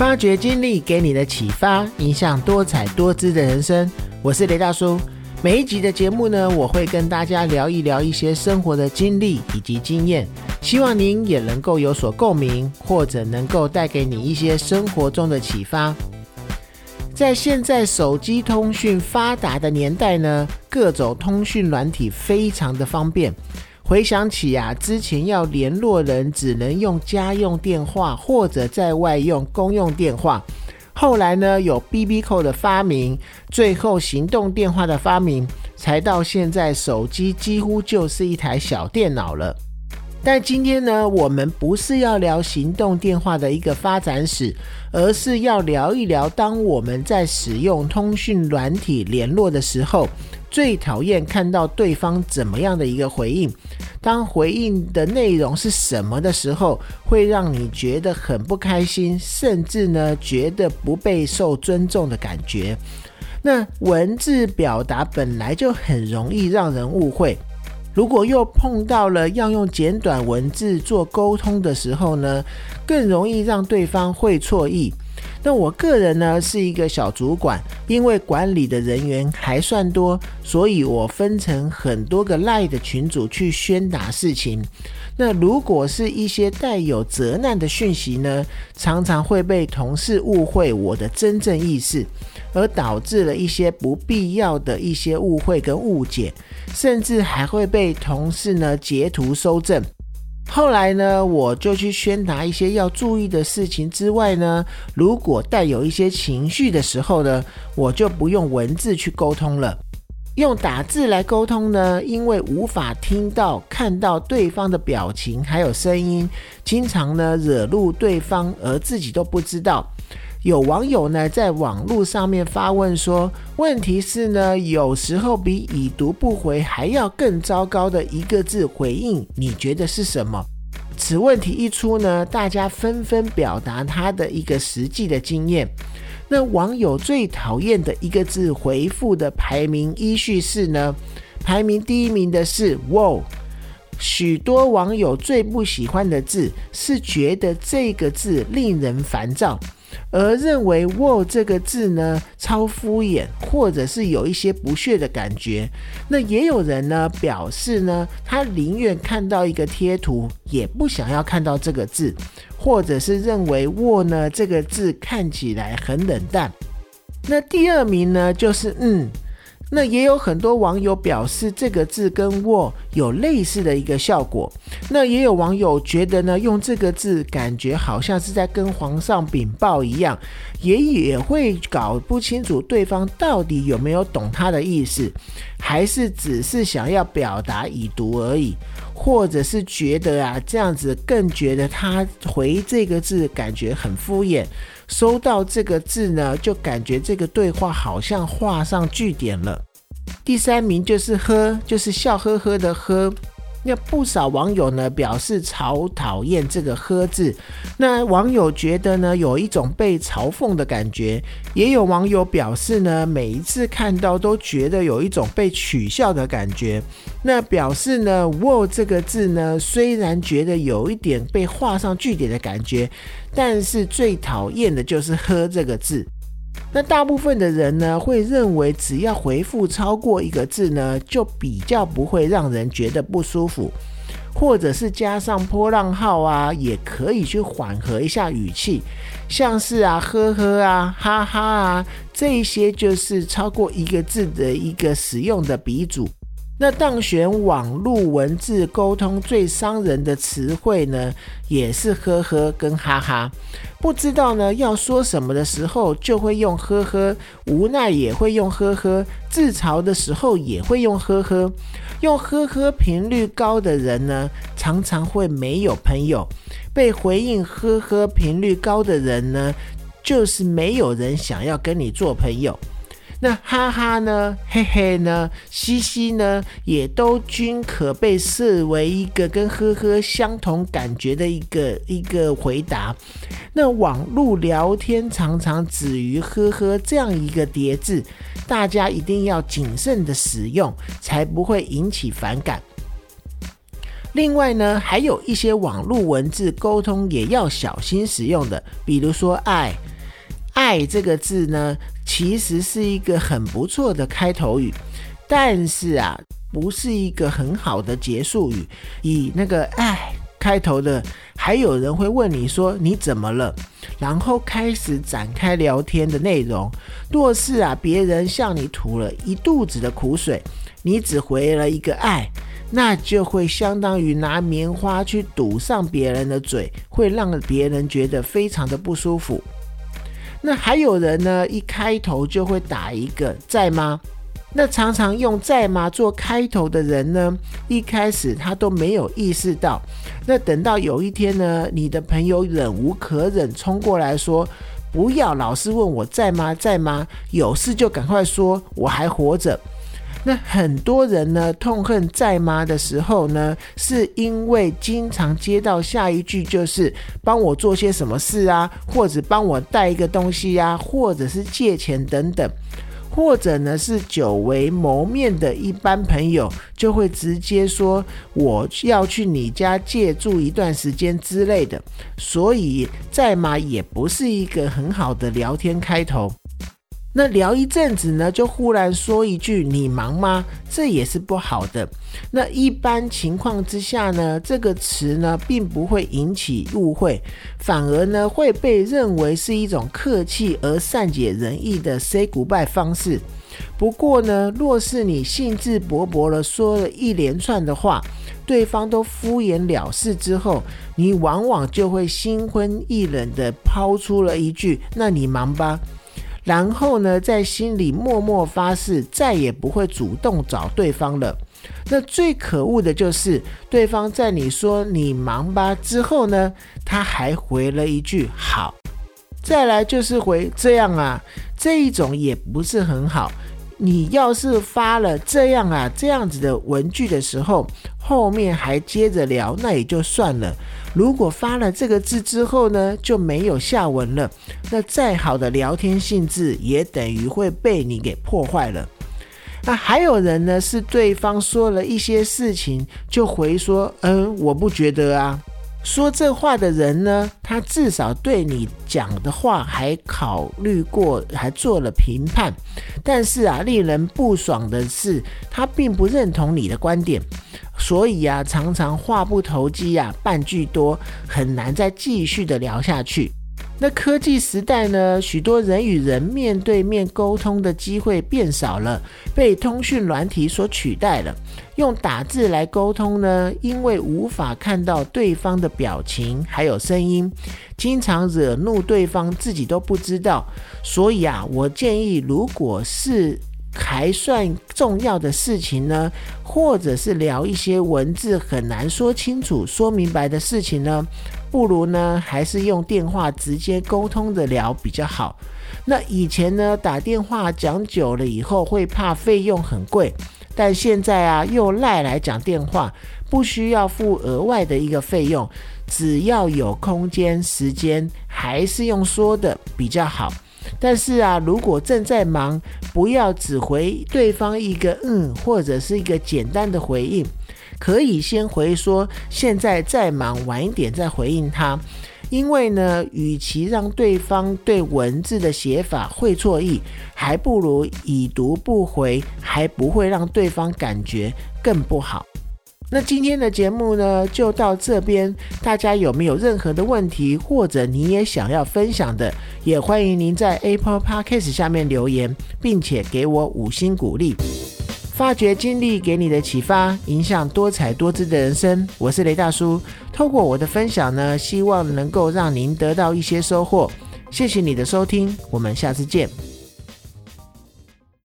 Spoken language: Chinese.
发掘经历给你的启发，影响多彩多姿的人生。我是雷大叔。每一集的节目呢，我会跟大家聊一聊一些生活的经历以及经验，希望您也能够有所共鸣，或者能够带给你一些生活中的启发。在现在手机通讯发达的年代呢，各种通讯软体非常的方便。回想起啊，之前要联络人只能用家用电话或者在外用公用电话，后来呢有 BB 扣的发明，最后行动电话的发明，才到现在手机几乎就是一台小电脑了。但今天呢，我们不是要聊行动电话的一个发展史，而是要聊一聊当我们在使用通讯软体联络的时候。最讨厌看到对方怎么样的一个回应，当回应的内容是什么的时候，会让你觉得很不开心，甚至呢觉得不被受尊重的感觉。那文字表达本来就很容易让人误会，如果又碰到了要用简短文字做沟通的时候呢，更容易让对方会错意。那我个人呢是一个小主管，因为管理的人员还算多，所以我分成很多个赖的群组去宣达事情。那如果是一些带有责难的讯息呢，常常会被同事误会我的真正意思，而导致了一些不必要的一些误会跟误解，甚至还会被同事呢截图收证。后来呢，我就去宣达一些要注意的事情之外呢，如果带有一些情绪的时候呢，我就不用文字去沟通了，用打字来沟通呢，因为无法听到、看到对方的表情还有声音，经常呢惹怒对方，而自己都不知道。有网友呢在网络上面发问说：“问题是呢，有时候比已读不回还要更糟糕的一个字回应，你觉得是什么？”此问题一出呢，大家纷纷表达他的一个实际的经验。那网友最讨厌的一个字回复的排名依序是呢，排名第一名的是 “wow”。许多网友最不喜欢的字是觉得这个字令人烦躁。而认为“ w 这个字呢超敷衍，或者是有一些不屑的感觉。那也有人呢表示呢，他宁愿看到一个贴图，也不想要看到这个字，或者是认为“ w 呢这个字看起来很冷淡。那第二名呢就是嗯。那也有很多网友表示，这个字跟“握”有类似的一个效果。那也有网友觉得呢，用这个字感觉好像是在跟皇上禀报一样，也也会搞不清楚对方到底有没有懂他的意思，还是只是想要表达已读而已，或者是觉得啊这样子更觉得他回这个字感觉很敷衍。收到这个字呢，就感觉这个对话好像画上句点了。第三名就是呵，就是笑呵呵的呵。那不少网友呢表示超讨厌这个“呵”字，那网友觉得呢有一种被嘲讽的感觉，也有网友表示呢每一次看到都觉得有一种被取笑的感觉。那表示呢 w 这个字呢虽然觉得有一点被画上句点的感觉，但是最讨厌的就是“呵”这个字。那大部分的人呢，会认为只要回复超过一个字呢，就比较不会让人觉得不舒服，或者是加上波浪号啊，也可以去缓和一下语气，像是啊呵呵啊哈哈啊这些，就是超过一个字的一个使用的鼻祖。那当选网络文字沟通最伤人的词汇呢，也是呵呵跟哈哈。不知道呢要说什么的时候，就会用呵呵；无奈也会用呵呵；自嘲的时候也会用呵呵。用呵呵频率高的人呢，常常会没有朋友；被回应呵呵频率高的人呢，就是没有人想要跟你做朋友。那哈哈呢，嘿嘿呢，嘻嘻呢，也都均可被视为一个跟呵呵相同感觉的一个一个回答。那网络聊天常常止于呵呵这样一个叠字，大家一定要谨慎的使用，才不会引起反感。另外呢，还有一些网络文字沟通也要小心使用的，比如说爱。爱这个字呢，其实是一个很不错的开头语，但是啊，不是一个很好的结束语。以那个爱开头的，还有人会问你说你怎么了，然后开始展开聊天的内容。若是啊，别人向你吐了一肚子的苦水，你只回了一个爱。那就会相当于拿棉花去堵上别人的嘴，会让别人觉得非常的不舒服。那还有人呢，一开头就会打一个在吗？那常常用在吗做开头的人呢，一开始他都没有意识到。那等到有一天呢，你的朋友忍无可忍冲过来说：“不要老是问我在吗，在吗？有事就赶快说，我还活着。”那很多人呢痛恨在吗的时候呢，是因为经常接到下一句就是帮我做些什么事啊，或者帮我带一个东西呀，或者是借钱等等，或者呢是久违谋面的一般朋友就会直接说我要去你家借住一段时间之类的，所以在吗也不是一个很好的聊天开头。那聊一阵子呢，就忽然说一句“你忙吗？”这也是不好的。那一般情况之下呢，这个词呢并不会引起误会，反而呢会被认为是一种客气而善解人意的 say goodbye 方式。不过呢，若是你兴致勃勃的说了一连串的话，对方都敷衍了事之后，你往往就会心灰意冷的抛出了一句：“那你忙吧。”然后呢，在心里默默发誓，再也不会主动找对方了。那最可恶的就是，对方在你说“你忙吧”之后呢，他还回了一句“好”。再来就是回“这样啊”，这一种也不是很好。你要是发了这样啊这样子的文句的时候，后面还接着聊，那也就算了。如果发了这个字之后呢，就没有下文了，那再好的聊天性质也等于会被你给破坏了。那还有人呢，是对方说了一些事情，就回说，嗯，我不觉得啊。说这话的人呢，他至少对你讲的话还考虑过，还做了评判。但是啊，令人不爽的是，他并不认同你的观点，所以啊，常常话不投机啊，半句多，很难再继续的聊下去。那科技时代呢，许多人与人面对面沟通的机会变少了，被通讯软体所取代了。用打字来沟通呢，因为无法看到对方的表情还有声音，经常惹怒对方，自己都不知道。所以啊，我建议，如果是还算重要的事情呢，或者是聊一些文字很难说清楚、说明白的事情呢。不如呢，还是用电话直接沟通的聊比较好。那以前呢，打电话讲久了以后会怕费用很贵，但现在啊，用赖来讲电话不需要付额外的一个费用，只要有空间时间，还是用说的比较好。但是啊，如果正在忙，不要只回对方一个嗯，或者是一个简单的回应。可以先回说，现在在忙，晚一点再回应他。因为呢，与其让对方对文字的写法会错意，还不如已读不回，还不会让对方感觉更不好。那今天的节目呢，就到这边。大家有没有任何的问题，或者你也想要分享的，也欢迎您在 Apple Podcast 下面留言，并且给我五星鼓励。发掘经历给你的启发，影响多彩多姿的人生。我是雷大叔，透过我的分享呢，希望能够让您得到一些收获。谢谢你的收听，我们下次见。